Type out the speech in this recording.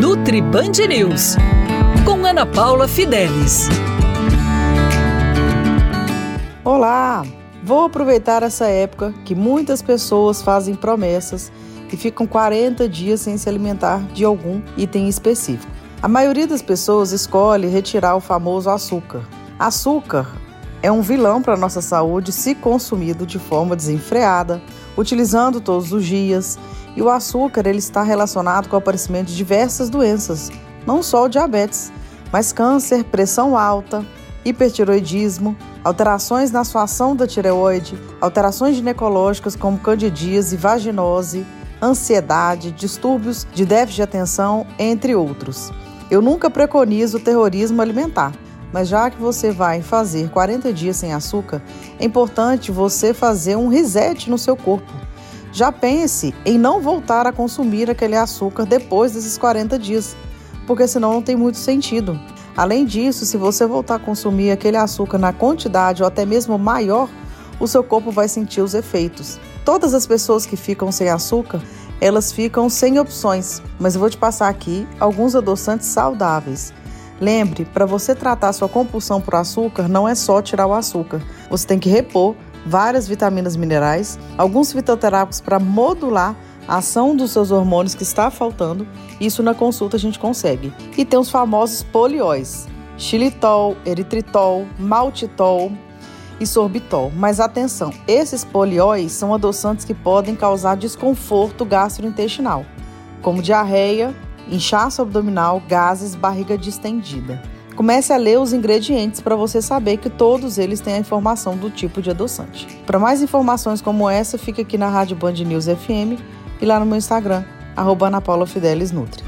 Nutri Band News, com Ana Paula Fidelis. Olá! Vou aproveitar essa época que muitas pessoas fazem promessas e ficam 40 dias sem se alimentar de algum item específico. A maioria das pessoas escolhe retirar o famoso açúcar. Açúcar é um vilão para a nossa saúde se consumido de forma desenfreada, utilizando todos os dias. E o açúcar ele está relacionado com o aparecimento de diversas doenças, não só o diabetes, mas câncer, pressão alta, hipertiroidismo, alterações na sua ação da tireoide, alterações ginecológicas como candidíase, vaginose, ansiedade, distúrbios de déficit de atenção, entre outros. Eu nunca preconizo o terrorismo alimentar mas já que você vai fazer 40 dias sem açúcar, é importante você fazer um reset no seu corpo. Já pense em não voltar a consumir aquele açúcar depois desses 40 dias, porque senão não tem muito sentido. Além disso, se você voltar a consumir aquele açúcar na quantidade ou até mesmo maior, o seu corpo vai sentir os efeitos. Todas as pessoas que ficam sem açúcar, elas ficam sem opções, mas eu vou te passar aqui alguns adoçantes saudáveis Lembre, para você tratar sua compulsão por açúcar, não é só tirar o açúcar. Você tem que repor várias vitaminas minerais, alguns fitoterápicos para modular a ação dos seus hormônios que está faltando. Isso na consulta a gente consegue. E tem os famosos polióis: xilitol, eritritol, maltitol e sorbitol. Mas atenção, esses polióis são adoçantes que podem causar desconforto gastrointestinal, como diarreia, inchaço abdominal, gases, barriga distendida. Comece a ler os ingredientes para você saber que todos eles têm a informação do tipo de adoçante. Para mais informações como essa, fica aqui na Rádio Band News FM e lá no meu Instagram, arroba Ana Paula Fidelis Nutri.